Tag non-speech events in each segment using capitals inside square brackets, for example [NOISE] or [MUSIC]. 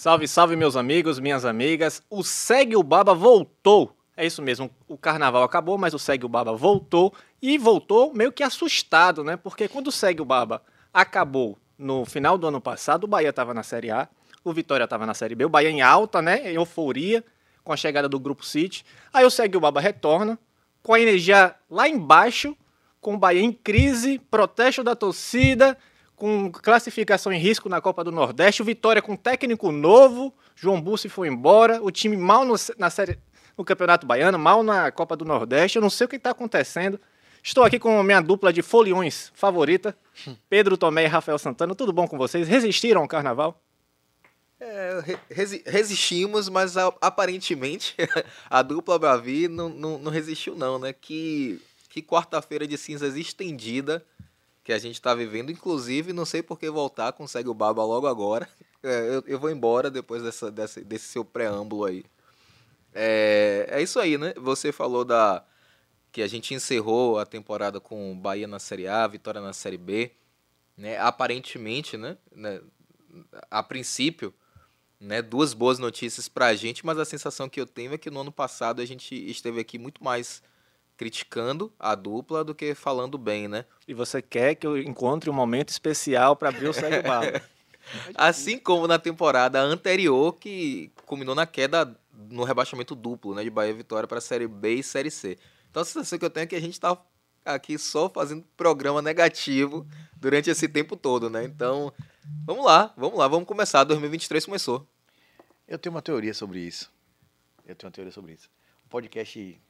Salve, salve, meus amigos, minhas amigas. O Segue o Baba voltou. É isso mesmo, o carnaval acabou, mas o Segue o Baba voltou. E voltou meio que assustado, né? Porque quando o Segue o Baba acabou no final do ano passado, o Bahia estava na Série A, o Vitória estava na Série B, o Bahia em alta, né? Em euforia, com a chegada do Grupo City. Aí o Segue o Baba retorna, com a energia lá embaixo, com o Bahia em crise, protesto da torcida, com classificação em risco na Copa do Nordeste, o Vitória com técnico novo, João Bussi foi embora, o time mal no, na série, no Campeonato Baiano, mal na Copa do Nordeste, eu não sei o que está acontecendo. Estou aqui com a minha dupla de foliões favorita, Pedro Tomé e Rafael Santana. Tudo bom com vocês? Resistiram ao carnaval? É, resi resistimos, mas aparentemente [LAUGHS] a dupla Bravi não, não, não, resistiu não, né? Que, que quarta-feira de cinzas estendida que a gente está vivendo. Inclusive, não sei por que voltar, consegue o Baba logo agora. [LAUGHS] É, eu, eu vou embora depois dessa, dessa, desse seu preâmbulo aí. É, é isso aí, né? Você falou da que a gente encerrou a temporada com Bahia na Série A, Vitória na Série B, né? Aparentemente, né? né? A princípio, né? Duas boas notícias para a gente, mas a sensação que eu tenho é que no ano passado a gente esteve aqui muito mais criticando a dupla do que falando bem, né? E você quer que eu encontre um momento especial para abrir o Segue Bala. [LAUGHS] assim como na temporada anterior, que culminou na queda no rebaixamento duplo, né? De Bahia Vitória para a Série B e Série C. Então a sensação que eu tenho é que a gente está aqui só fazendo programa negativo durante esse tempo todo, né? Então, vamos lá, vamos lá, vamos começar. 2023 começou. Eu tenho uma teoria sobre isso. Eu tenho uma teoria sobre isso. O podcast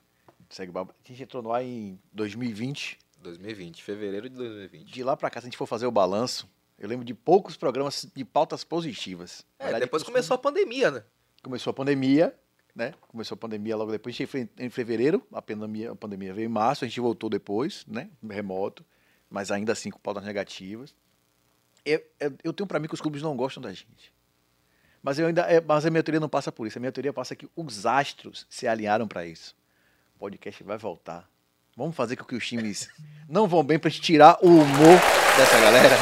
Segue Baba, a gente entrou no ar em 2020. 2020, fevereiro de 2020. De lá para cá, se a gente for fazer o balanço, eu lembro de poucos programas de pautas positivas. É, Verdade, depois começou a pandemia, né? Começou a pandemia, né? Começou a pandemia logo depois, a gente foi em fevereiro, a pandemia, a pandemia veio em março, a gente voltou depois, né? Remoto, mas ainda assim com pautas negativas. Eu, eu, eu tenho para mim que os clubes não gostam da gente. Mas, eu ainda, é, mas a minha teoria não passa por isso. A minha teoria passa que os astros se alinharam para isso. Podcast vai voltar. Vamos fazer com que os times [LAUGHS] não vão bem para tirar o humor dessa galera.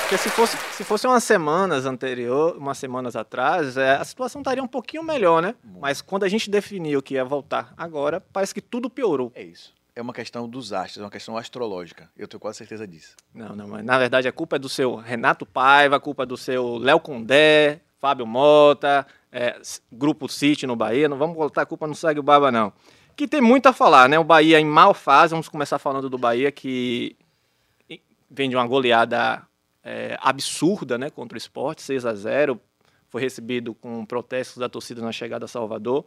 Porque se fosse, se fosse umas semanas anterior, umas semanas atrás, é, a situação estaria um pouquinho melhor, né? Mas quando a gente definiu que ia voltar agora, parece que tudo piorou. É isso. É uma questão dos astros, é uma questão astrológica. Eu tenho quase certeza disso. Não, não, mas na verdade a culpa é do seu Renato Paiva, a culpa é do seu Léo Condé, Fábio Mota, é, Grupo City no Bahia. Não vamos botar a culpa no Segue o Baba, não. Que tem muito a falar, né? O Bahia em mal fase, vamos começar falando do Bahia, que vem de uma goleada é, absurda né, contra o esporte, 6 a 0 foi recebido com protestos da torcida na chegada a Salvador.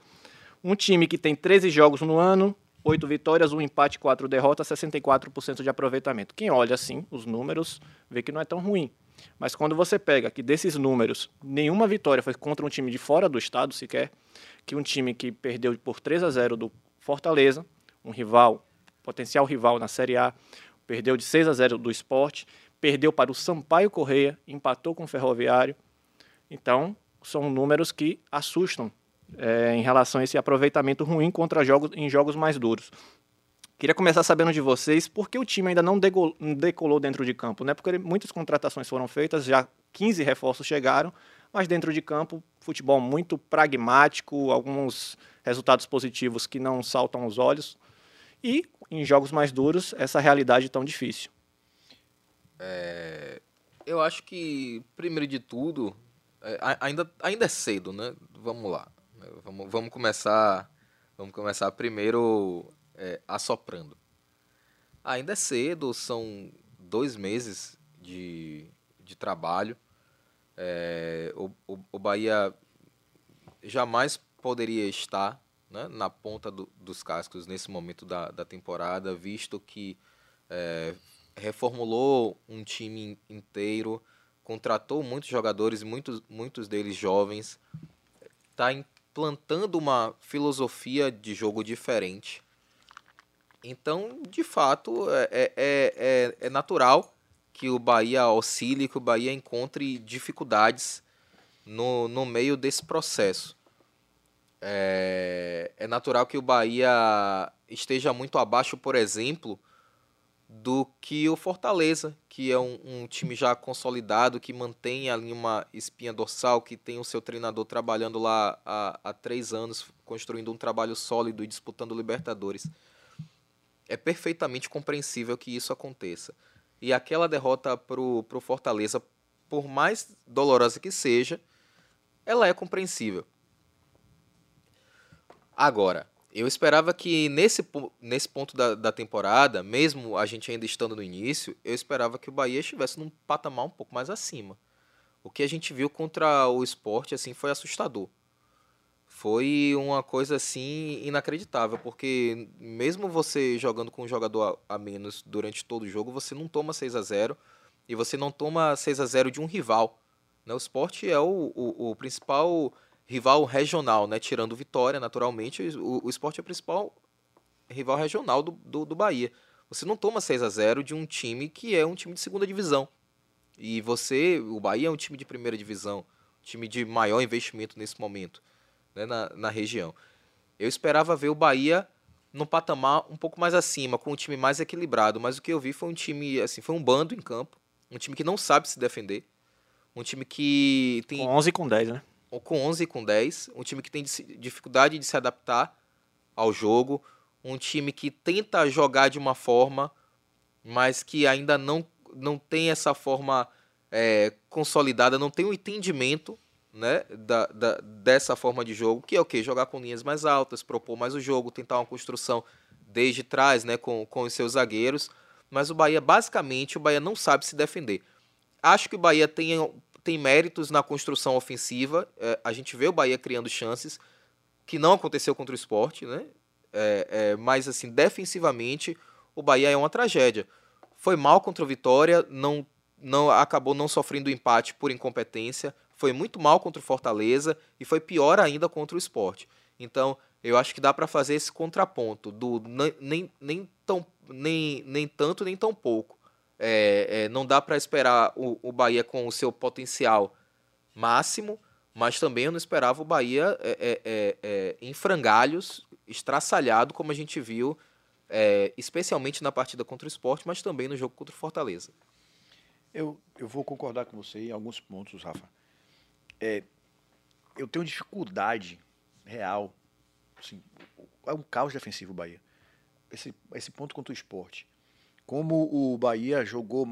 Um time que tem 13 jogos no ano, 8 vitórias, um empate, 4 derrotas, 64% de aproveitamento. Quem olha assim os números vê que não é tão ruim. Mas quando você pega que desses números, nenhuma vitória foi contra um time de fora do estado sequer, que um time que perdeu por 3 a 0 do Fortaleza, um rival, potencial rival na Série A, perdeu de 6 a 0 do esporte, perdeu para o Sampaio Correia, empatou com o Ferroviário. Então, são números que assustam é, em relação a esse aproveitamento ruim contra jogos em jogos mais duros. Queria começar sabendo de vocês por que o time ainda não decolou dentro de campo, né? Porque muitas contratações foram feitas, já 15 reforços chegaram, mas dentro de campo, futebol muito pragmático, alguns resultados positivos que não saltam aos olhos. E em jogos mais duros, essa realidade tão difícil. É, eu acho que, primeiro de tudo, é, ainda, ainda é cedo, né? Vamos lá. Vamos, vamos começar. Vamos começar primeiro é, assoprando. Ainda é cedo, são dois meses de, de trabalho. É, o, o, o, Bahia jamais poderia estar né, na ponta do, dos cascos nesse momento da, da temporada, visto que é, reformulou um time inteiro, contratou muitos jogadores, muitos, muitos deles jovens, está implantando uma filosofia de jogo diferente. Então, de fato, é, é, é, é natural que o Bahia oscile, que o Bahia encontre dificuldades no, no meio desse processo. É, é natural que o Bahia esteja muito abaixo, por exemplo, do que o Fortaleza, que é um, um, time já consolidado, que mantém ali uma espinha dorsal, que tem o seu treinador trabalhando lá há, há três anos, construindo um trabalho sólido e disputando Libertadores. É perfeitamente compreensível que isso aconteça. E aquela derrota para o Fortaleza, por mais dolorosa que seja, ela é compreensível. Agora, eu esperava que nesse, nesse ponto da, da temporada, mesmo a gente ainda estando no início, eu esperava que o Bahia estivesse num patamar um pouco mais acima. O que a gente viu contra o esporte assim, foi assustador foi uma coisa assim inacreditável, porque mesmo você jogando com um jogador a, menos durante todo o jogo, você não toma 6 a 0 e você não toma 6 a 0 de um rival. Né? O esporte é o, o, o principal rival regional, né? tirando Vitória, naturalmente, o, o esporte é o principal rival regional do, do, do Bahia. Você não toma 6 a 0 de um time que é um time de segunda divisão. E você, o Bahia é um time de primeira divisão, time de maior investimento nesse momento né, na, na região. Eu esperava ver o Bahia num patamar um pouco mais acima, com um time mais equilibrado, mas o que eu vi foi um time, assim, foi um bando em campo, um time que não sabe se defender, um time que tem... Com 11 com 10, né? Com 11 com 10, um time que tem dificuldade de se adaptar ao jogo, um time que tenta jogar de uma forma, mas que ainda não, não tem essa forma é, consolidada, não tem o um entendimento né, da, da, dessa forma de jogo, que é o que? Jogar com linhas mais altas, propor mais o jogo, tentar uma construção desde trás né, com, com os seus zagueiros. Mas o Bahia, basicamente, o Bahia não sabe se defender. Acho que o Bahia tem, tem méritos na construção ofensiva. É, a gente vê o Bahia criando chances, que não aconteceu contra o esporte, né? É, é, mas assim, defensivamente, o Bahia é uma tragédia. Foi mal contra o Vitória, não, não acabou não sofrendo empate por incompetência foi muito mal contra o Fortaleza e foi pior ainda contra o esporte. Então, eu acho que dá para fazer esse contraponto do nem, nem, tão, nem, nem tanto nem tão pouco. É, é, não dá para esperar o, o Bahia com o seu potencial máximo, mas também eu não esperava o Bahia é, é, é, é em frangalhos, estraçalhado, como a gente viu, especialmente na partida contra o esporte, mas também no jogo contra o Fortaleza. Eu, eu vou concordar com você em alguns pontos, Rafa é, eu tenho dificuldade real. Assim, é um caos defensivo o Bahia. Esse, esse ponto contra o esporte. Como o Bahia jogou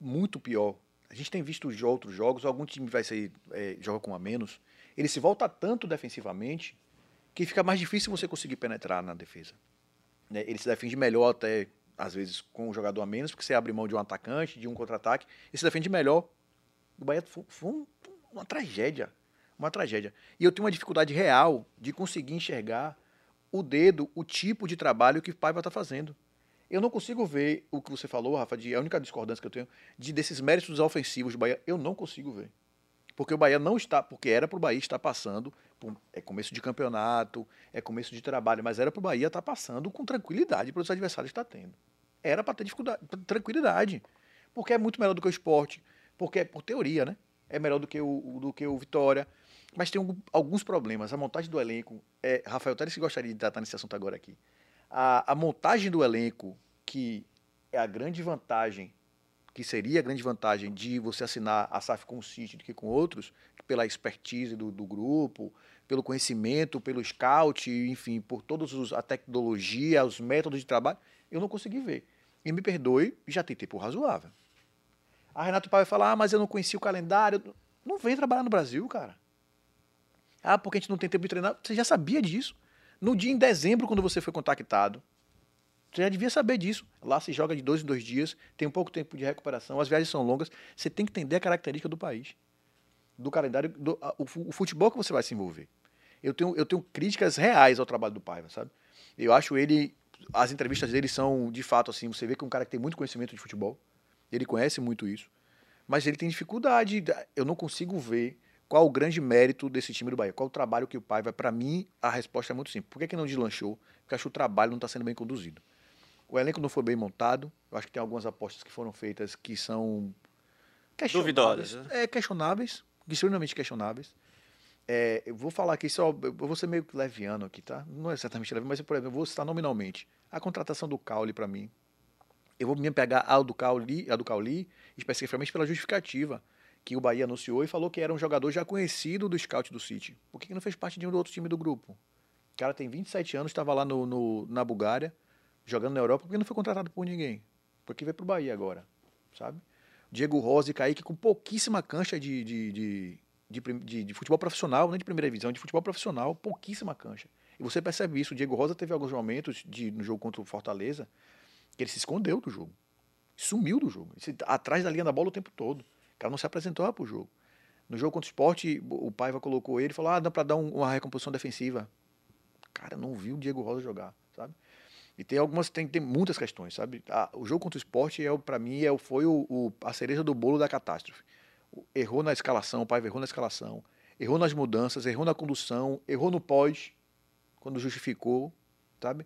muito pior. A gente tem visto os outros jogos, algum time vai ser, é, joga com a menos. Ele se volta tanto defensivamente que fica mais difícil você conseguir penetrar na defesa. Né? Ele se defende melhor até, às vezes, com o jogador a menos, porque você abre mão de um atacante, de um contra-ataque, e se defende melhor. O Bahia foi um uma tragédia. Uma tragédia. E eu tenho uma dificuldade real de conseguir enxergar o dedo, o tipo de trabalho que o Paiva está fazendo. Eu não consigo ver o que você falou, Rafa, de, a única discordância que eu tenho, de desses méritos ofensivos do Bahia, eu não consigo ver. Porque o Bahia não está, porque era para o Bahia estar passando, é começo de campeonato, é começo de trabalho, mas era para o Bahia estar passando com tranquilidade para os adversários estar tendo. Era para ter dificuldade, tranquilidade. Porque é muito melhor do que o esporte, porque é por teoria, né? É melhor do que o, do que o Vitória. Mas tem alguns problemas. A montagem do elenco. É, Rafael Teres gostaria de tratar nesse assunto agora aqui. A, a montagem do elenco, que é a grande vantagem, que seria a grande vantagem de você assinar a SAF com o City do que com outros, pela expertise do, do grupo, pelo conhecimento, pelo scout, enfim, por todos os, a tecnologia, os métodos de trabalho, eu não consegui ver. E me perdoe, já tentei por razoável. A Renato Pai vai falar, ah, mas eu não conheci o calendário. Não vem trabalhar no Brasil, cara. Ah, porque a gente não tem tempo de treinar. Você já sabia disso. No dia em dezembro, quando você foi contactado, você já devia saber disso. Lá se joga de dois em dois dias, tem um pouco tempo de recuperação, as viagens são longas. Você tem que entender a característica do país, do calendário, do, o, o futebol que você vai se envolver. Eu tenho, eu tenho críticas reais ao trabalho do Paiva, sabe? Eu acho ele. As entrevistas dele são, de fato, assim, você vê que é um cara que tem muito conhecimento de futebol. Ele conhece muito isso. Mas ele tem dificuldade. Eu não consigo ver qual o grande mérito desse time do Bahia. Qual o trabalho que o pai vai. Para mim, a resposta é muito simples. Por que, que não deslanchou? Porque acho que o trabalho não está sendo bem conduzido. O elenco não foi bem montado. Eu acho que tem algumas apostas que foram feitas que são. Duvidosas, questionáveis. É, questionáveis. Extremamente questionáveis. É, eu vou falar aqui só. Eu vou ser meio leviano aqui, tá? Não é exatamente leviano, mas, por exemplo, eu vou citar nominalmente. A contratação do Caule, para mim, eu vou me pegar a do Cauli, a do Cauli, especificamente pela justificativa que o Bahia anunciou e falou que era um jogador já conhecido do scout do City. Por que, não fez parte de um outro time do grupo? O cara tem 27 anos, estava lá no, no, na Bulgária, jogando na Europa, por que não foi contratado por ninguém? Porque veio pro Bahia agora, sabe? Diego Rosa e Kaique com pouquíssima cancha de, de, de, de, futebol profissional, não de primeira divisão, de futebol profissional, pouquíssima cancha. E você percebe isso. O Diego Rosa teve alguns momentos de, no jogo contra o Fortaleza que ele se escondeu do jogo. Sumiu do jogo. Ele, atrás da linha da bola o tempo todo. O cara não se apresentou para o jogo. No jogo contra o esporte, o Paiva colocou ele e falou: ah, dá para dar um, uma recomposição defensiva. Cara, não viu o Diego Rosa jogar, sabe? E tem algumas, tem, tem muitas questões, sabe? Ah, o jogo contra o esporte, é, para mim, é, foi o, o, a cereja do bolo da catástrofe. Errou na escalação, o Paiva errou na escalação, errou nas mudanças, errou na condução, errou no pós, quando justificou, sabe?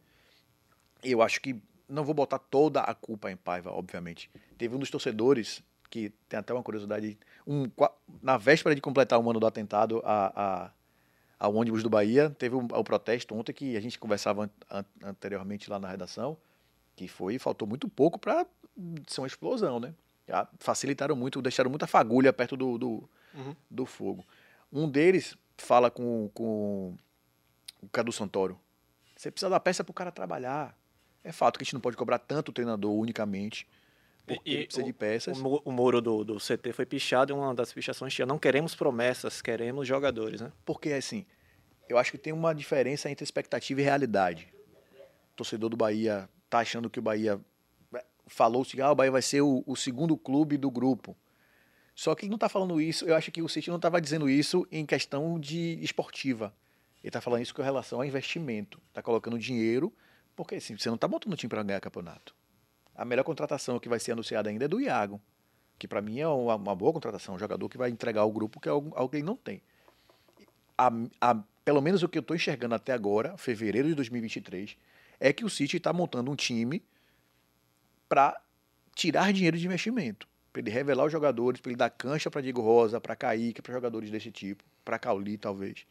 Eu acho que não vou botar toda a culpa em Paiva, obviamente. Teve um dos torcedores que tem até uma curiosidade, um, na véspera de completar o um ano do atentado a, a, ao ônibus do Bahia, teve o, um, protesto ontem que a gente conversava an, anteriormente lá na redação, que foi faltou muito pouco para ser uma explosão, né? Já facilitaram muito, deixaram muita fagulha perto do, do, uhum. do fogo. Um deles fala com, com o Cadu Santoro. Você precisa dar peça para o cara trabalhar. É fato que a gente não pode cobrar tanto o treinador unicamente. Porque e, precisa o, de peças. O, o muro do, do CT foi pichado e uma das pichações tinha: não queremos promessas, queremos jogadores, né? Porque, assim, eu acho que tem uma diferença entre expectativa e realidade. O torcedor do Bahia tá achando que o Bahia. É, Falou-se que ah, o Bahia vai ser o, o segundo clube do grupo. Só que ele não está falando isso, eu acho que o City não estava dizendo isso em questão de esportiva. Ele está falando isso com relação a investimento. Está colocando dinheiro porque assim, você não está montando um time para ganhar campeonato. A melhor contratação que vai ser anunciada ainda é do Iago, que para mim é uma, uma, boa contratação, um jogador que vai entregar ao grupo que é algo, algo que ele não tem. A, a, pelo menos o que eu estou enxergando até agora, fevereiro de 2023, é que o City está montando um time para tirar dinheiro de investimento, para ele revelar os jogadores, para ele dar cancha para Diego Rosa, para Kaique, para jogadores desse tipo, para Cauli talvez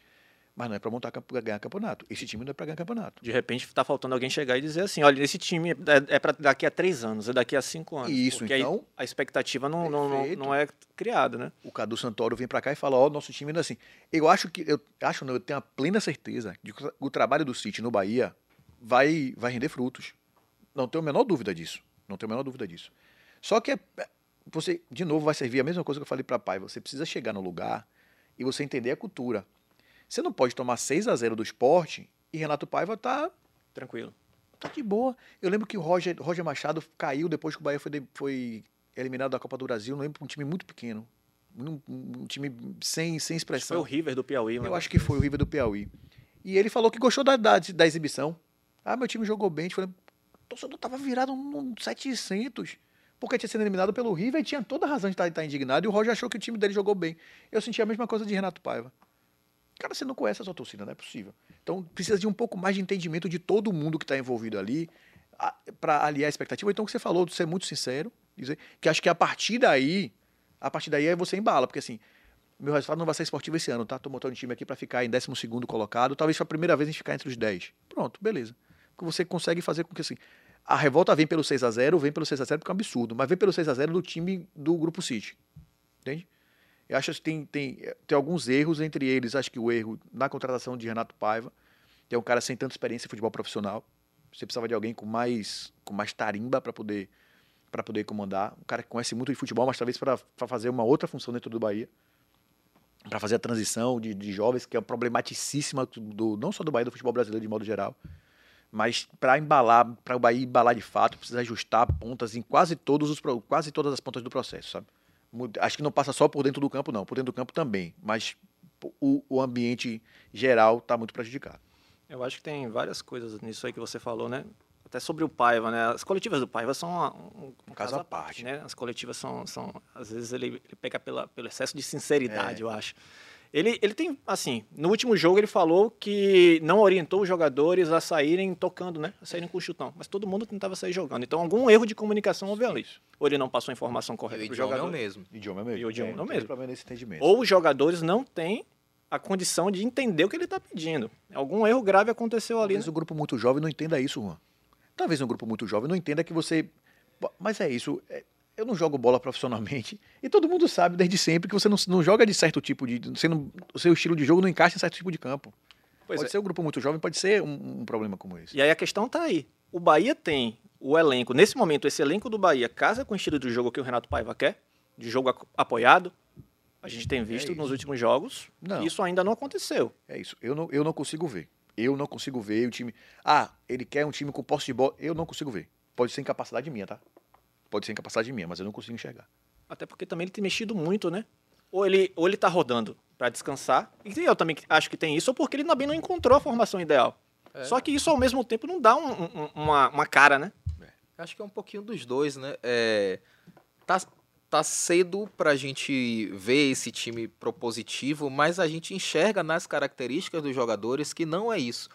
mas não é para montar para ganhar campeonato. Esse time não é para ganhar campeonato. De repente está faltando alguém chegar e dizer assim, olha, esse time é, é para daqui a três anos, é daqui a cinco anos. Isso, porque então. a expectativa não, não, não, não, é criada, né? O Cadu Santoro vem para cá e fala, ó, oh, nosso time não é assim. Eu acho que, eu acho não, eu tenho a plena certeza de que o trabalho do City no Bahia vai, vai render frutos. Não tenho a menor dúvida disso. Não tenho a menor dúvida disso. Só que é, você, de novo, vai servir a mesma coisa que eu falei para pai. Você precisa chegar no lugar e você entender a cultura. Você não pode tomar 6 a 0 do esporte e Renato Paiva tá tranquilo. Tá de boa. Eu lembro que o Roger, Roger Machado caiu depois que o Bahia foi, foi eliminado da Copa do Brasil. Não lembro um time muito pequeno. Um, um, time sem, sem expressão. Foi o River do Piauí, Eu acho que foi o River do Piauí. E ele falou que gostou da, da, da exibição. Ah, meu time jogou bem. Falei, o torcedor tava virado num 700. Porque tinha sido eliminado pelo River e tinha toda a razão de estar, estar indignado. E o Roger achou que o time dele jogou bem. Eu senti a mesma coisa de Renato Paiva. Cara, você não conhece a sua torcida, não é possível. Então precisa de um pouco mais de entendimento de todo mundo que está envolvido ali para aliar a expectativa. Então, o que você falou, de ser muito sincero, dizer que acho que a partir daí, a partir daí aí você embala, porque assim, meu resultado não vai ser esportivo esse ano, tá? Tô montando um time aqui para ficar em 12 colocado, talvez foi a primeira vez a gente ficar entre os 10. Pronto, beleza. Porque você consegue fazer com que assim, a revolta vem pelo 6 a 0 vem pelo 6 a 0 porque é um absurdo, mas vem pelo 6 a 0 do time do Grupo City. Entende? Eu acho que tem, tem, tem alguns erros, entre eles, acho que o erro na contratação de Renato Paiva, que é um cara sem tanta experiência em futebol profissional. Você precisava de alguém com mais, com mais tarimba para poder, para poder comandar. Um cara que conhece muito de futebol, mas talvez para fazer uma outra função dentro do Bahia. Para fazer a transição de, de jovens, que é problematicíssima, do, não só do Bahia, do futebol brasileiro de modo geral. Mas para embalar, para o Bahia embalar de fato, precisa ajustar pontas em quase, todos os, quase todas as pontas do processo, sabe? Acho que não passa só por dentro do campo, não. Por dentro do campo também. Mas o, o ambiente geral está muito prejudicado. Eu acho que tem várias coisas nisso aí que você falou, né? até sobre o Paiva, né? As coletivas do Paiva são uma- um, um caso à parte. né? As coletivas são, são às vezes ele, ele pega pela, pelo excesso de sinceridade, É. eu acho. Ele, ele tem, assim, no último jogo ele falou que não orientou os jogadores a saírem tocando, né? A saírem com o chutão. Mas todo mundo tentava sair jogando. Então, algum erro de comunicação houve ali. Ou ele não passou a informação correta o para o idioma é o jogador. mesmo. Idioma é mesmo. E o idioma é o tem mesmo. problema nesse entendimento. Ou os jogadores não têm a condição de entender o que ele está pedindo. Algum erro grave aconteceu ali. Talvez um grupo muito jovem não entenda isso, Juan. Talvez um grupo muito jovem não entenda que você. Mas é isso. é- Eu não jogo bola profissionalmente. E todo mundo sabe desde sempre que você não, não joga de certo tipo de. Você não, o seu estilo de jogo não encaixa em certo tipo de campo. Pois pode é. ser um grupo muito jovem, pode ser um, um problema como esse. E aí a questão tá aí. O Bahia tem o elenco, nesse momento, esse elenco do Bahia casa com o estilo de jogo que o Renato Paiva quer, de jogo apoiado. A gente tem visto É nos últimos jogos Não. isso ainda não aconteceu. É isso. Eu não, eu não consigo ver. Eu não consigo ver o time. Ah, ele quer um time com posse de bola. Eu não consigo ver. Pode ser incapacidade minha, tá? Pode ser incapacidade minha, mas eu não consigo enxergar. Até porque também ele tem mexido muito, né? Ou ele, ou ele tá rodando para descansar, e eu também acho que tem isso, ou porque ele também não encontrou a formação ideal. É. Só que isso ao mesmo tempo não dá um- um- uma, uma cara, né? Acho que é um pouquinho dos dois, né? É, tá, tá cedo pra gente ver esse time propositivo, mas a gente enxerga nas características dos jogadores que não é isso.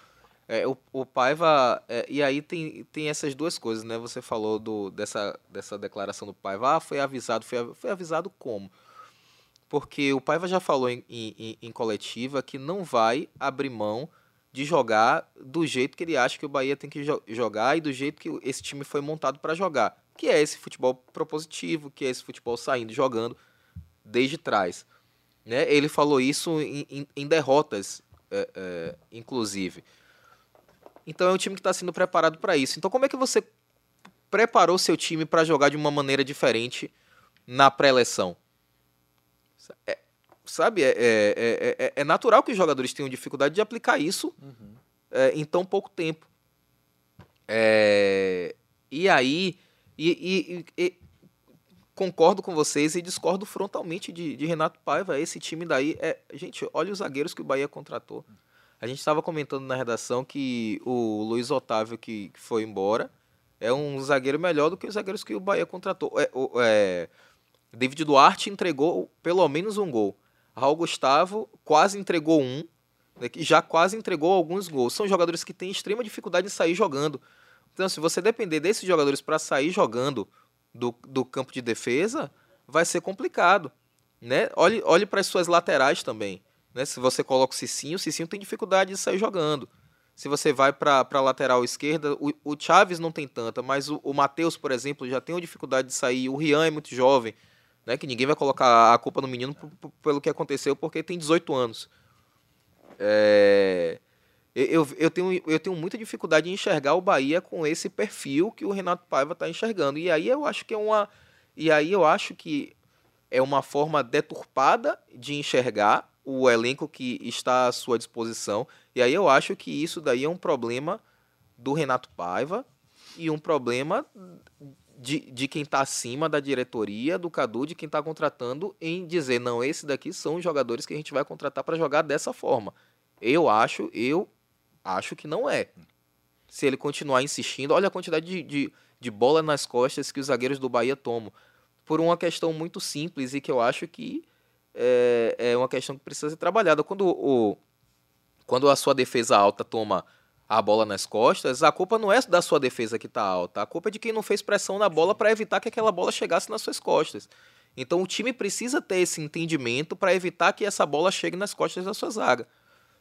É, o, o Paiva. é, e aí tem, tem essas duas coisas, né? Você falou do, dessa, dessa declaração do Paiva. Ah, foi avisado. Foi, foi avisado como? Porque o Paiva já falou em, em, em- coletiva que não vai abrir mão de jogar do jeito que ele acha que o Bahia tem que jo- jogar e do jeito que esse time foi montado para jogar, que é esse futebol propositivo, que é esse futebol saindo, jogando desde trás. Né? Ele falou isso em, em- em derrotas, é, é, inclusive. Então é um time que está sendo preparado para isso. Então como é que você preparou seu time para jogar de uma maneira diferente na pré-eleção? É, sabe, é, é, é, é- é natural que os jogadores tenham dificuldade de aplicar isso é, em tão pouco tempo. É, e aí, e- e- e concordo com vocês e discordo frontalmente de, de Renato Paiva. Esse time daí é. Gente, olha os zagueiros que o Bahia contratou. A gente estava comentando na redação que o Luiz Otávio, que, foi embora, é um zagueiro melhor do que os zagueiros que o Bahia contratou. É, é, David Duarte entregou pelo menos um gol. Raul Gustavo quase entregou um, né, já quase entregou alguns gols. São jogadores que têm extrema dificuldade em sair jogando. Então, se você depender desses jogadores para sair jogando do, do campo de defesa, vai ser complicado. Né? Olhe, olhe para as suas laterais também. Né? Se você coloca o Cicinho, o Cicinho tem dificuldade de sair jogando. Se você vai para a lateral esquerda, o, o Chaves não tem tanta, mas o, o Matheus, por exemplo, já tem uma dificuldade de sair. O Rian é muito jovem, né? que ninguém vai colocar a culpa no menino pelo que aconteceu, porque tem 18 anos. É, eu, eu, eu tenho, eu tenho muita dificuldade em enxergar o Bahia com esse perfil que o Renato Paiva está enxergando. E aí eu acho que é uma. E aí eu acho que é uma forma deturpada de enxergar o elenco que está à sua disposição. E aí eu acho que isso daí é um problema do Renato Paiva e um problema de, de quem está acima da diretoria, do Cadu, de quem está contratando, em dizer, não, esse daqui são os jogadores que a gente vai contratar para jogar dessa forma. Eu acho, eu acho que não é. Se ele continuar insistindo, olha a quantidade de, de, de bola nas costas que os zagueiros do Bahia tomam. Por uma questão muito simples e que eu acho que é, é uma questão que precisa ser trabalhada. Quando, o, quando a sua defesa alta toma a bola nas costas, a culpa não é da sua defesa que está alta, a culpa é de quem não fez pressão na bola para evitar que aquela bola chegasse nas suas costas. Então o time precisa ter esse entendimento para evitar que essa bola chegue nas costas da sua zaga.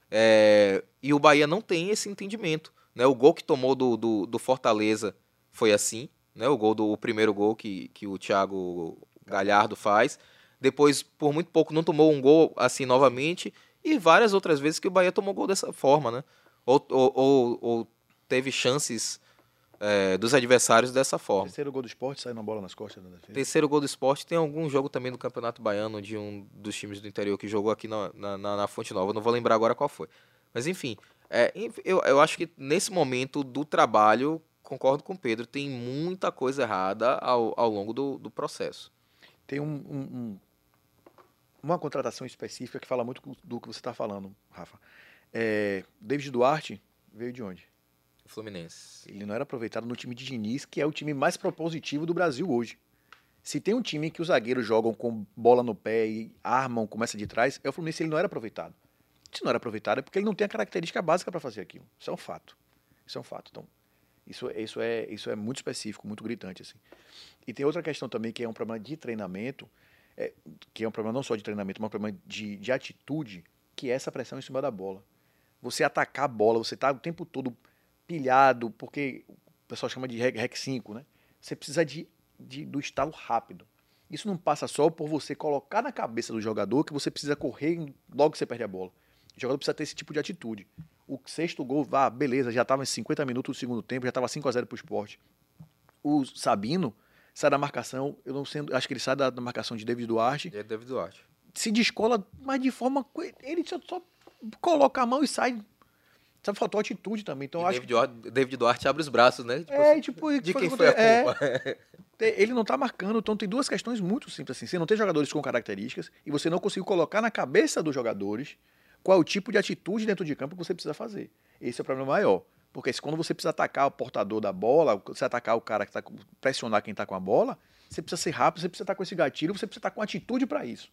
É, e o Bahia não tem esse entendimento. Né? O gol que tomou do, do, do Fortaleza foi assim. Né? O, gol do, o primeiro gol que, que o Thiago Galhardo faz. Depois, por muito pouco, não tomou um gol assim novamente. E várias outras vezes que o Bahia tomou gol dessa forma. Né? Ou, ou, ou, ou teve chances é, dos adversários dessa forma. Terceiro gol do esporte saiu na bola nas costas da defesa. Terceiro gol do esporte. Tem algum jogo também do Campeonato Baiano de um dos times do interior que jogou aqui na, na, na- Fonte Nova. Não vou lembrar agora qual foi. Mas enfim, é, eu, eu acho que nesse momento do trabalho, concordo com o Pedro, tem muita coisa errada ao, ao longo do, do processo. Tem um, um- um- uma contratação específica que fala muito do que você está falando, Rafa. É, David Duarte veio de onde? O Fluminense. Ele não era aproveitado no time de Diniz, que é o time mais propositivo do Brasil hoje. Se tem um time que os zagueiros jogam com bola no pé e armam, começa de trás, é o Fluminense, ele não era aproveitado. Se não era aproveitado é porque ele não tem a característica básica para fazer aquilo. Isso é um fato. Isso é um fato. Então, isso, isso, é, isso é muito específico, muito gritante. Assim. E tem outra questão também que é um problema de treinamento, é, que é um problema não só de treinamento, mas um problema de, de atitude, que é essa pressão em cima da bola. Você atacar a bola, você tá o tempo todo pilhado, porque o pessoal chama de rec 5, né? Você precisa de, de, do estalo rápido. Isso não passa só por você colocar na cabeça do jogador que você precisa correr logo que você perde a bola. O jogador precisa ter esse tipo de atitude. O sexto gol, vá, beleza, já estava em 50 minutos do segundo tempo, já estava 5 a 0 para o esporte. O Sabino sai da marcação, eu não sei, acho que ele sai da, da marcação de David Duarte, é David Duarte. se descola, mas de forma. Ele só, só coloca a mão e sai. Sabe, faltou atitude também. Então, acho David, Duarte, David Duarte abre os braços, né? Tipo É, assim, tipo, de foi quem que foi a é, culpa? te- Ele não tá marcando, então tem duas questões muito simples assim. Você não tem jogadores com características e você não conseguiu colocar na cabeça dos jogadores qual é o tipo de atitude dentro de campo que você precisa fazer. Esse é o problema maior. Porque se quando você precisa atacar o portador da bola, você atacar o cara que tá com- pressionar quem tá com a bola, você precisa ser rápido, você precisa estar com esse gatilho, você precisa estar com atitude para isso.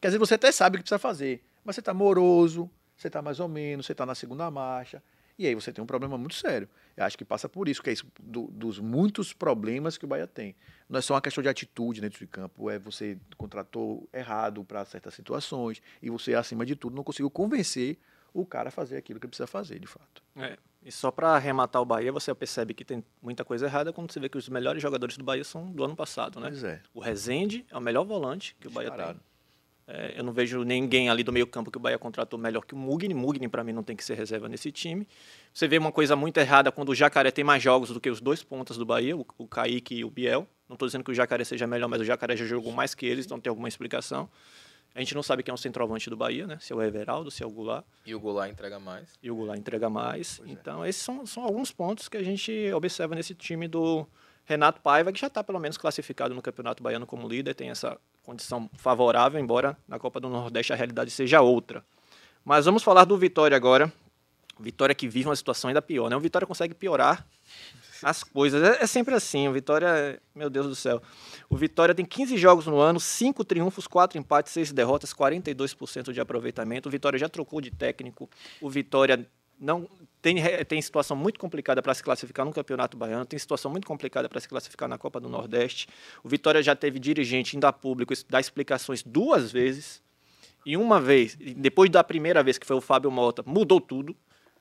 Quer dizer, você até sabe o que precisa fazer, mas você tá moroso, você tá mais ou menos, você tá na segunda marcha. E aí você tem um problema muito sério. Eu acho que passa por isso, que é isso do- dos muitos problemas que o Bahia tem. Não é só uma questão de atitude dentro de campo, é você contratou errado para certas situações e você, acima de tudo, não conseguiu convencer o cara a fazer aquilo que precisa fazer, de fato. É. E só para arrematar o Bahia, você percebe que tem muita coisa errada quando você vê que os melhores jogadores do Bahia são do ano passado, né? Pois é. O Rezende é o melhor volante que o Bahia Disparado. tem. É, eu não vejo ninguém ali do meio campo que o Bahia contratou melhor que o Mugni. Mugni, para mim, não tem que ser reserva nesse time. Você vê uma coisa muito errada quando o Jacaré tem mais jogos do que os dois pontas do Bahia, o, o Kaique e o Biel. Não estou dizendo que o Jacaré seja melhor, mas o Jacaré já jogou mais que eles, então tem alguma explicação. A gente não sabe quem é o centroavante do Bahia, né? Se é o Everaldo, se é o Goulart. E o Goulart entrega mais. E o Goulart entrega mais. Então, esses são, são alguns pontos que a gente observa nesse time do Renato Paiva, que já está pelo menos classificado no Campeonato Baiano como líder, tem essa condição favorável, embora na Copa do Nordeste a realidade seja outra. Mas vamos falar do Vitória agora. Vitória que vive uma situação ainda pior, né? O Vitória consegue piorar as coisas. É, é sempre assim, o Vitória, meu Deus do céu. O Vitória tem 15 jogos no ano, 5 triunfos, 4 empates, 6 derrotas, 42% de aproveitamento. O Vitória já trocou de técnico. O Vitória não tem, tem situação muito complicada para se classificar no Campeonato Baiano, tem situação muito complicada para se classificar na Copa do Nordeste. O Vitória já teve dirigente indo a público dar explicações duas vezes. E uma vez, depois da primeira vez, que foi o Fábio Mota, mudou tudo,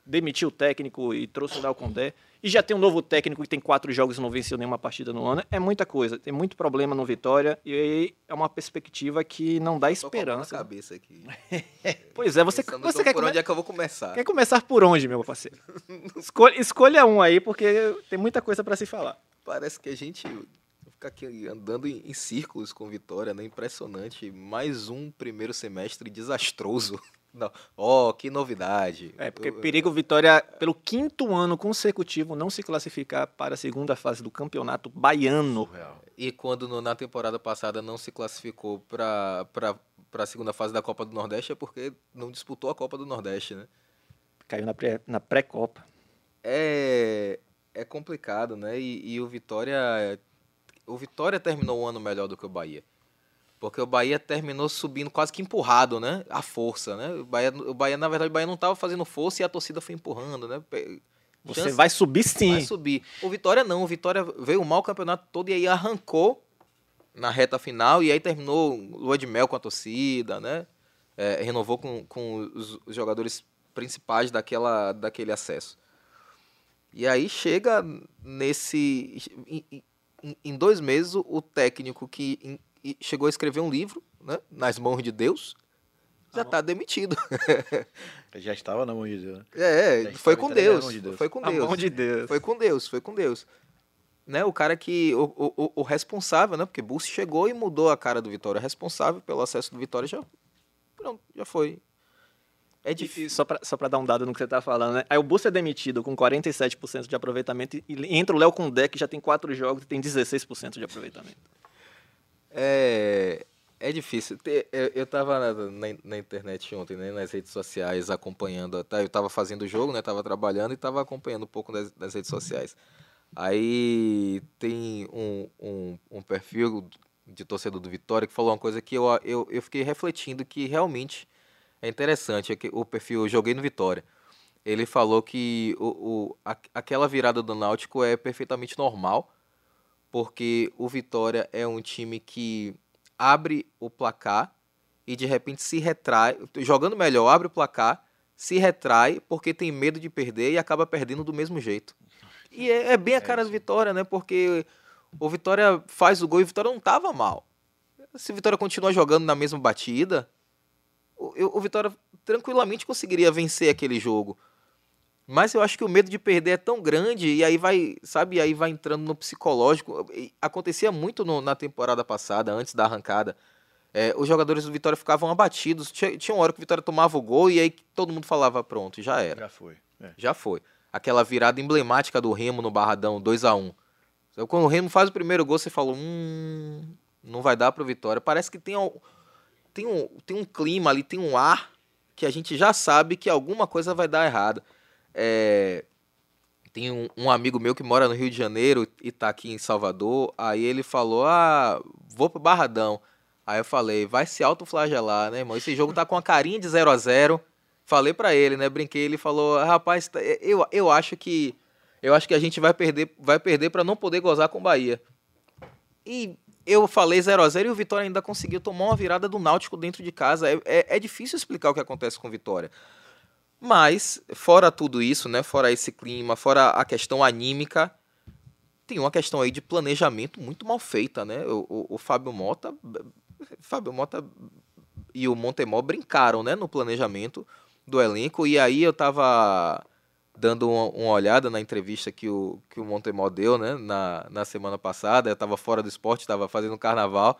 demitiu o técnico e trouxe o Léo Condé. E já tem um novo técnico que tem quatro jogos e não venceu nenhuma partida no ano. É muita coisa, tem muito problema no Vitória. E aí é uma perspectiva que não dá Tô esperança. cabeça aqui. [LAUGHS] Pois é, você, você tô quer, por onde é que eu vou começar? quer começar por onde, meu parceiro? [LAUGHS] Escolha, escolha um aí, porque tem muita coisa para se falar. Parece que a gente fica aqui andando em círculos com Vitória, né? Impressionante. Mais um primeiro semestre desastroso. Não. Oh, que novidade. É, porque perigo Vitória, pelo quinto ano consecutivo, não se classificar para a segunda fase do campeonato baiano. E quando no- na temporada passada não se classificou para a segunda fase da Copa do Nordeste é porque não disputou a Copa do Nordeste, né? Caiu na pré- na pré-copa. É, é complicado, né? E, e o Vitória. O Vitória terminou o ano melhor do que o Bahia. Porque o Bahia terminou subindo quase que empurrado, né? A força, né? O Bahia, o Bahia na verdade, o Bahia não estava fazendo força e a torcida foi empurrando, né? Você chance- vai subir sim. Vai subir. O Vitória não, o Vitória veio mal o campeonato todo e aí arrancou na reta final e aí terminou lua de mel com a torcida, né? É, renovou com, com os, jogadores principais daquela, daquele acesso. E aí chega nesse. Em, em- dois meses, o técnico que chegou a escrever um livro, né? Nas mãos de Deus, já está demitido. Já estava na mão de Deus, né? É, foi com Deus. de Deus. Foi com A Deus. mão de Deus. Foi com Deus, foi com Deus. Né, o cara que. O, o, o- o responsável, né? Porque Bussi chegou e mudou a cara do Vitória. O responsável pelo acesso do Vitória já. Pronto, já foi. É difícil. e só para só pra dar um dado no que você tá falando, né? Aí o Busso é demitido com 47% de aproveitamento e entra o Léo Condé, que já tem quatro jogos e tem 16% de aproveitamento. É, é difícil. Eu, eu tava na, na- na internet ontem, né, nas redes sociais, acompanhando. tá, Eu tava fazendo o jogo, né? Tava trabalhando e tava acompanhando um pouco das, das redes sociais. Aí tem um, um, um perfil de torcedor do Vitória que falou uma coisa que eu, eu, eu fiquei refletindo que realmente é interessante. É que o perfil Joguei no Vitória. Ele falou que o, o, a- aquela virada do Náutico é perfeitamente normal, porque o Vitória é um time que abre o placar e de repente se retrai, jogando melhor, abre o placar, se retrai porque tem medo de perder e acaba perdendo do mesmo jeito. E é, é bem a cara do Vitória, né? Porque o Vitória faz o gol e o Vitória não tava mal. Se o Vitória continuar jogando na mesma batida, o, o Vitória tranquilamente conseguiria vencer aquele jogo. Mas eu acho que o medo de perder é tão grande e aí vai, sabe, aí vai entrando no psicológico. Acontecia muito no- na temporada passada, antes da arrancada. É, os jogadores do Vitória ficavam abatidos. Tinha, tinha uma hora que o Vitória tomava o gol e aí todo mundo falava, pronto, já era. Já foi. É. Já foi. Aquela virada emblemática do Remo no Barradão, 2 a 1 Então, Quando o Remo faz o primeiro gol, você fala, hum, não vai dar pro Vitória. Parece que tem um, tem, um, tem um clima ali, tem um ar que a gente já sabe que alguma coisa vai dar errado. É, tem um, um amigo meu que mora no Rio de Janeiro e tá aqui em Salvador. Aí ele falou: Ah, vou pro Barradão. Aí eu falei: Vai se autoflagelar, né, irmão? Esse jogo tá com a carinha de 0 a 0 Falei pra ele, né? Brinquei. Ele falou: Rapaz, tá- eu, eu acho que. Eu acho que a gente vai perder, vai perder para não poder gozar com o Bahia. E eu falei 0 a 0 e o Vitória ainda conseguiu tomar uma virada do Náutico dentro de casa. É, é, é difícil explicar o que acontece com o Vitória. Mas, fora tudo isso, né? Fora esse clima, fora a questão anímica, tem uma questão aí de planejamento muito mal feita, né? O, o, o Fábio Mota. Fábio Mota e o Montemor brincaram, né? No planejamento do elenco. E aí eu tava dando uma, uma olhada na entrevista que o, que o Montemor deu, né? Na, na semana passada. Eu tava fora do esporte, tava fazendo carnaval.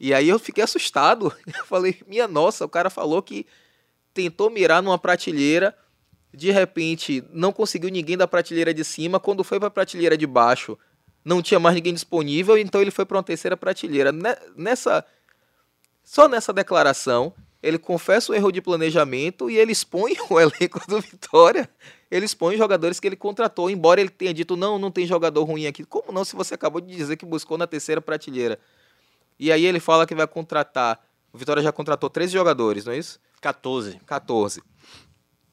E aí eu fiquei assustado. [LAUGHS] Eu falei, minha nossa, o cara falou que tentou mirar numa prateleira, de repente não conseguiu ninguém da prateleira de cima, quando foi para a prateleira de baixo, não tinha mais ninguém disponível, então ele foi para uma terceira prateleira. Ne- Nessa só nessa declaração, ele confessa o erro de planejamento e ele expõe [LAUGHS] o elenco do Vitória. Ele expõe os jogadores que ele contratou, embora ele tenha dito, não, não tem jogador ruim aqui. Como não, se você acabou de dizer que buscou na terceira prateleira? E aí ele fala que vai contratar. O Vitória já contratou 13 jogadores, não é isso? 14. 14.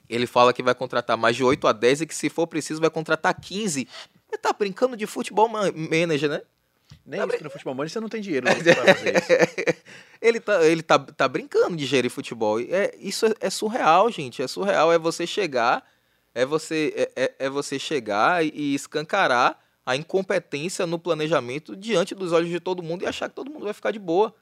Ele fala que vai contratar mais de 8 a 10 e que, se for preciso, vai contratar 15. Ele tá brincando de futebol ma- manager, né? Nem isso que no futebol manager você não tem dinheiro [LAUGHS] pra fazer isso. [LAUGHS] ele tá, ele tá, tá brincando de gerir futebol. E É, isso é, é surreal, gente. É surreal. É você chegar, é você, é, é- é você chegar e, e escancarar a incompetência no planejamento diante dos olhos de todo mundo e achar que todo mundo vai ficar de boa.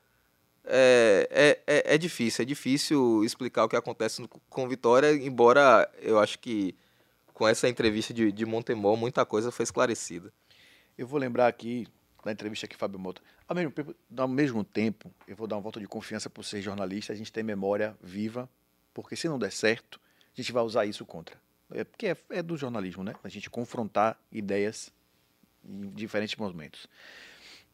É, é, é, é difícil, é difícil explicar o que acontece com Vitória, embora eu acho que com essa entrevista de, de Montemor muita coisa foi esclarecida. Eu vou lembrar aqui, na entrevista que Fábio Mota, ao mesmo, tempo- ao mesmo tempo, eu vou dar uma volta de confiança por ser jornalista, a gente tem memória viva, porque se não der certo, a gente vai usar isso contra. É, porque é, é do jornalismo, né? A gente confrontar ideias em diferentes momentos.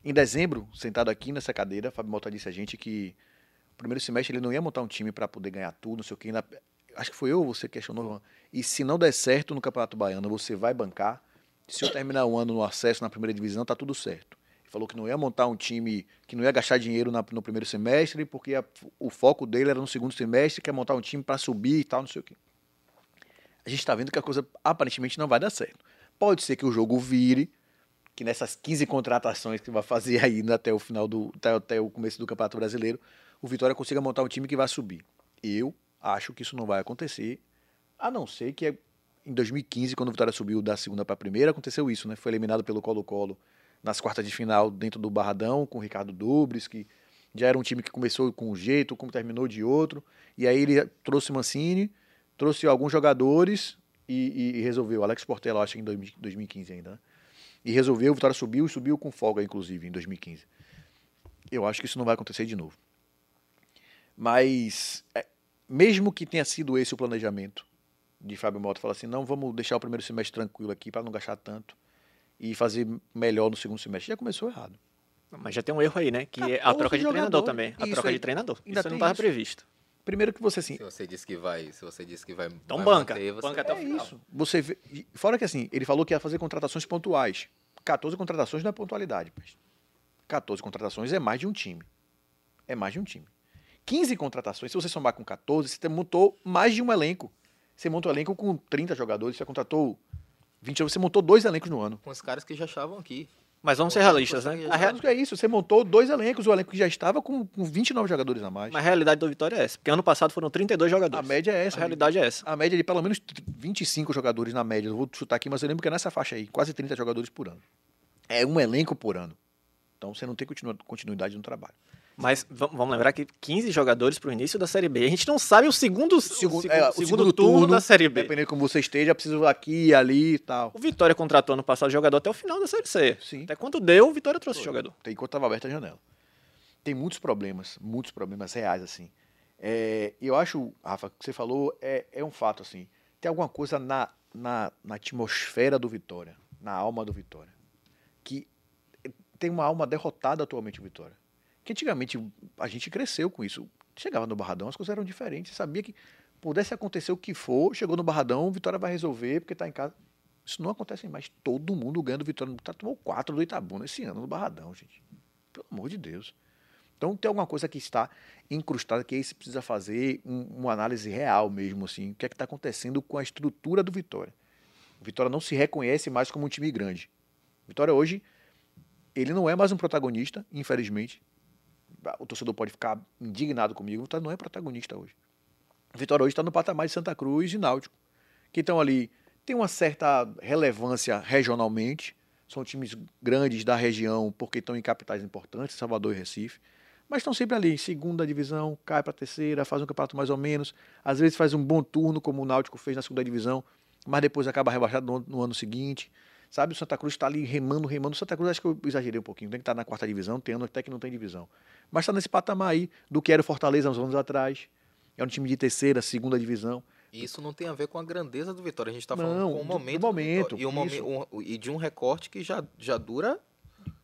Em dezembro, sentado aqui nessa cadeira, Fábio Mota disse a gente que no primeiro semestre ele não ia montar um time para poder ganhar tudo, não sei o que. Na- acho que foi eu você que questionou, Juan. E se não der certo no Campeonato Baiano, você vai bancar. Se eu terminar o ano no acesso na primeira divisão, tá tudo certo. Ele falou que não ia montar um time, que não ia gastar dinheiro na- no primeiro semestre, porque a- o foco dele era no segundo semestre, que é montar um time para subir e tal, não sei o quê. A gente está vendo que a coisa aparentemente não vai dar certo. Pode ser que o jogo vire, que nessas 15 contratações que vai fazer aí até o final do até, o começo do Campeonato Brasileiro, o Vitória consiga montar um time que vai subir. Eu acho que isso não vai acontecer, a não ser que é em 2015, quando o Vitória subiu da segunda para a primeira, aconteceu isso, né? Foi eliminado pelo Colo-Colo nas quartas de final dentro do Barradão, com o Ricardo Dubres, que já era um time que começou com um jeito, como terminou de outro, e aí ele trouxe Mancini, trouxe alguns jogadores e, e- e resolveu. Alex Portela, acho que em 2000 2015 ainda, né? E resolveu, o Vitória subiu e subiu com folga, inclusive, em 2015. Eu acho que isso não vai acontecer de novo. Mas, é, mesmo que tenha sido esse o planejamento de Fábio Mota, falar assim, não, vamos deixar o primeiro semestre tranquilo aqui para não gastar tanto e fazer melhor no segundo semestre, já começou errado. Mas já tem um erro aí, né? Que é a 14 troca de treinador também. A Isso troca aí. de treinador. Ainda isso não estava previsto. Primeiro que você, assim, Se você disse que vai, se você disse que vai, Então vai banca. manter, você Banca até o É final. isso. Você vê, fora que assim, ele falou que ia fazer contratações pontuais. 14 contratações não é pontualidade, mas 14 contratações é mais de um time. É mais de um time. 15 contratações, se você somar com 14, você montou mais de um elenco. Você montou um elenco com 30 jogadores, você contratou 20, você montou dois elencos no ano. com os caras que já estavam aqui. Mas vamos ser realistas, né? A, rea- Mas é isso, você montou dois elencos, o elenco que já estava com, com 29 jogadores a mais. mas a realidade do Vitória é essa. Porque ano passado foram 32 A jogadores. média é essa. A realidade é essa. A média de pelo menos 25 jogadores na média. Eu vou chutar aqui, mas eu lembro que é nessa faixa aí. Quase 30 jogadores por ano. É um elenco por ano. Então você não tem continuidade no trabalho. Mas va- vamos lembrar que 15 jogadores pro início da Série B. A gente não sabe o segundo, o é, o segundo segundo turno, turno, da Série B. Dependendo de como você esteja, preciso aqui e ali e tal. O Vitória contratou ano passado jogador até o final da Série C. Sim. Até quando deu, o Vitória trouxe jogador. Tem enquanto estava aberta a janela. Tem muitos problemas, muitos problemas reais, assim. É, eu acho, Rafa, o que você falou é, é um fato, assim. Tem alguma coisa na, na, na atmosfera do Vitória, na alma do Vitória, que tem uma alma derrotada atualmente o Vitória. Que antigamente a gente cresceu com isso. Chegava no Barradão, as coisas eram diferentes. Sabia que pudesse acontecer o que for, chegou no Barradão, Vitória vai resolver porque está em casa. Isso não acontece mais. Todo mundo ganha do Vitória. Tá, tomou quatro do Itabuna esse ano no Barradão, gente. Pelo amor de Deus. Então tem alguma coisa que está incrustada que aí você precisa fazer um- uma análise real mesmo, assim. O que é que está acontecendo com a estrutura do Vitória? O Vitória não se reconhece mais como um time grande. O Vitória hoje, ele não é mais um protagonista, infelizmente. O torcedor pode ficar indignado comigo, o Vitória não é protagonista hoje. O Vitória hoje está no patamar de Santa Cruz e Náutico, que estão ali, tem uma certa relevância regionalmente, são times grandes da região porque estão em capitais importantes, Salvador e Recife, mas estão sempre ali, segunda divisão, cai para terceira, faz um campeonato mais ou menos, às vezes faz um bom turno, como o Náutico fez na segunda divisão, mas depois acaba rebaixado no, no ano seguinte. Sabe, o Santa Cruz está ali remando, remando. O Santa Cruz acho que eu exagerei um pouquinho, tem que estar na quarta divisão, tem ano até que não tem divisão. Mas está nesse patamar aí do que era o Fortaleza uns anos atrás. É um time de terceira, segunda divisão. E isso não tem a ver com a grandeza do Vitória. A gente está Não, falando com do- o do momento. momento, Vitória. e, momen- um- e de um recorte que já, já dura.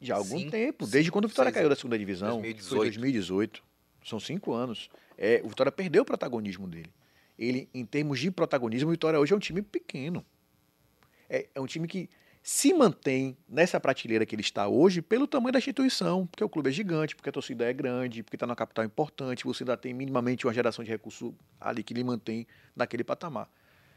Já há algum Cinco, tempo, desde quando o Vitória caiu da segunda divisão. 2018. Foi 2018. São cinco anos. É, o Vitória perdeu o protagonismo dele. Ele, em termos de protagonismo, o Vitória hoje é um time pequeno. É, é um time que se mantém nessa prateleira que ele está hoje pelo tamanho da instituição, porque o clube é gigante, porque a torcida é grande, porque está numa capital importante, você ainda tem minimamente uma geração de recurso ali que lhe mantém naquele patamar.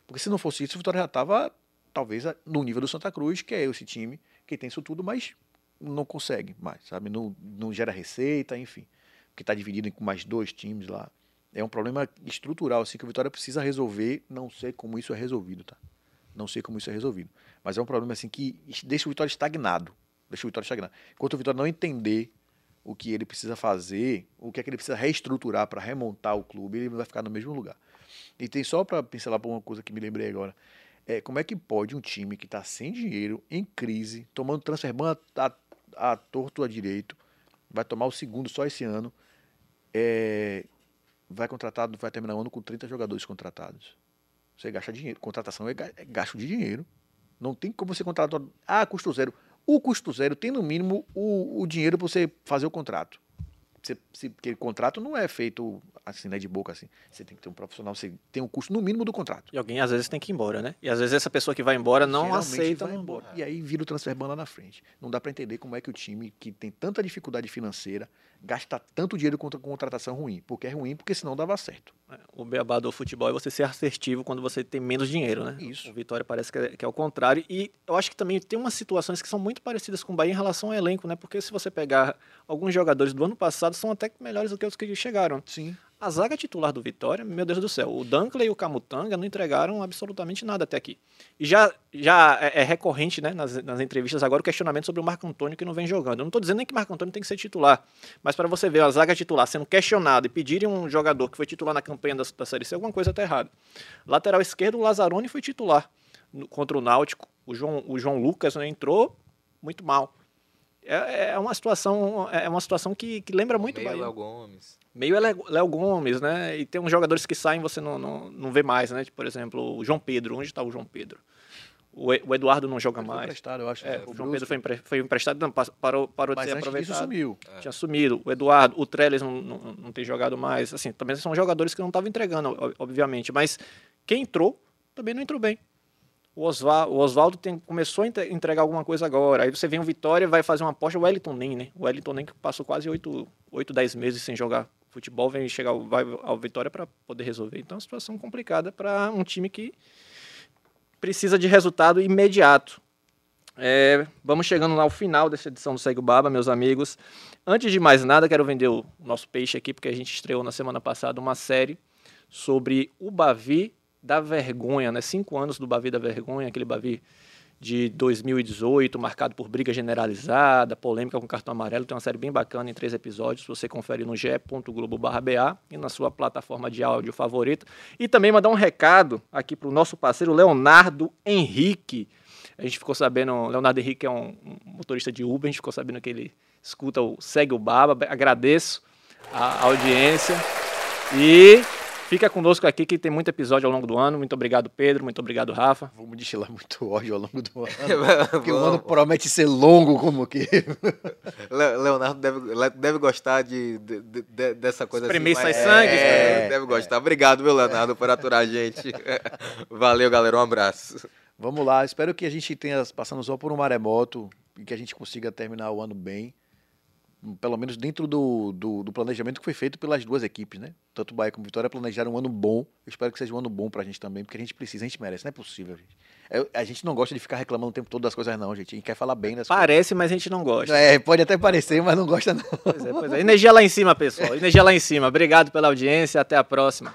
Porque se não fosse isso, o Vitória já estava, talvez, no nível do Santa Cruz, que é esse time que tem isso tudo, mas não consegue mais, sabe? Não, não gera receita, enfim. Porque está dividido com mais dois times lá. É um problema estrutural, assim, que o Vitória precisa resolver. Não sei como isso é resolvido, tá? Não sei como isso é resolvido. Mas é um problema, assim, que deixa o Vitória estagnado. Deixa o Vitória estagnado. Enquanto o Vitória não entender o que ele precisa fazer, o que é que ele precisa reestruturar para remontar o clube, ele vai ficar no mesmo lugar. E tem só para pincelar por uma coisa que me lembrei agora. É, como é que pode um time que está sem dinheiro, em crise, tomando transfer ban a, a, a torto a direito, vai tomar o segundo só esse ano, é, vai contratar, vai terminar o ano com 30 jogadores contratados. Você gasta dinheiro. Contratação é, é gasto de dinheiro. Não tem como você contratar. Ah, custo zero. O custo zero tem no mínimo o, o dinheiro para você fazer o contrato. Você, se, porque o contrato não é feito assim, né, de boca assim. Você tem que ter um profissional, você tem um custo no mínimo do contrato. E alguém às vezes tem que ir embora, né? E às vezes essa pessoa que vai embora não Geralmente aceita. vai embora. E aí vira o transfer ban lá na frente. Não dá para entender como é que o time que tem tanta dificuldade financeira gasta tanto dinheiro com contra- contratação ruim. Porque é ruim, porque senão dava certo. O beabá do futebol é você ser assertivo quando você tem menos dinheiro, né? Isso. O Vitória parece que é, que é o contrário. E eu acho que também tem umas situações que são muito parecidas com o Bahia em relação ao elenco, né? Porque se você pegar alguns jogadores do ano passado, são até melhores do que os que chegaram. Sim. A zaga titular do Vitória, meu Deus do céu, o Dunkley e o Camutanga não entregaram absolutamente nada até aqui. E já, já é, é recorrente né, nas, nas entrevistas agora o questionamento sobre o Marco Antônio que não vem jogando. Eu não estou dizendo nem que o Marco Antônio tem que ser titular, mas para você ver a zaga titular sendo questionada e pedirem um jogador que foi titular na campanha da, da Série C, alguma coisa está errada. Lateral esquerdo, o Lazzaroni foi titular no- contra o Náutico. O João, o João Lucas né, entrou muito mal. É, é uma situação, é uma situação que, que lembra muito o meio Bahia Léo Gomes. meio é Léo Gomes, né? E tem uns jogadores que saem e você não, não, não vê mais, né? Tipo, por exemplo, o João Pedro. Onde está o João Pedro? O, E- o Eduardo não joga Foi mais. emprestado, eu acho. É, né? o O João. Pedro foi, empre- foi emprestado, não, parou, parou de Mas ser antes disso aproveitado. sumiu. Tinha sumido. O Eduardo, o Trellis não, não, não tem jogado mais. Assim, também são jogadores que não estavam entregando, ob- obviamente. Mas quem entrou, também não entrou bem. O Oswaldo começou a entre- entregar alguma coisa agora. Aí você vem o Vitória vai fazer uma aposta. O Wellington Nem, né? O Wellington Nem que passou quase 8, 8 10 meses sem jogar futebol, vem chegar ao- vai ao Vitória para poder resolver. Então é uma situação complicada para um time que precisa de resultado imediato. É, vamos chegando ao final dessa edição do Segue o Baba, meus amigos. Antes de mais nada, quero vender o nosso peixe aqui, porque a gente estreou na semana passada uma série sobre o Bavi da Vergonha, né? Cinco anos do Bavi da Vergonha, aquele Bavi de 2018, marcado por briga generalizada, polêmica com cartão amarelo. Tem uma série bem bacana em três episódios. Você confere no ge.globo.ba e na sua plataforma de áudio favorita. E também mandar um recado aqui para o nosso parceiro Leonardo Henrique. A gente ficou sabendo, Leonardo Henrique é um, um motorista de Uber, a gente ficou sabendo que ele escuta o Segue o Baba. Agradeço a audiência. E fica conosco aqui que tem muito episódio ao longo do ano. Muito obrigado, Pedro. Muito obrigado, Rafa. Vamos destilar muito ódio ao longo do ano. [LAUGHS] Porque o ano promete ser longo como que. [LAUGHS] Le- Leonardo deve, deve gostar de, de- de- de- dessa coisa assim. mas- sai sangue, É, espremer. deve gostar. Obrigado, meu Leonardo, por aturar a gente. [LAUGHS] Valeu, galera. Um abraço. Vamos lá, espero que a gente tenha passando só por um maremoto e que a gente consiga terminar o ano bem. Pelo menos dentro do, do, do planejamento que foi feito pelas duas equipes, né? Tanto o Bahia como Vitória planejaram um ano bom. Eu espero que seja um ano bom pra gente também, porque a gente precisa, a gente merece, não é possível, gente. É, a gente não gosta de ficar reclamando o tempo todo das coisas, não, gente. A gente quer falar bem das Parece, mas a gente não gosta. coisas. É, pode até parecer, mas não gosta, não. Pois é, pois é. Energia lá em cima, pessoal. Energia lá em cima. Obrigado pela audiência. Até a próxima.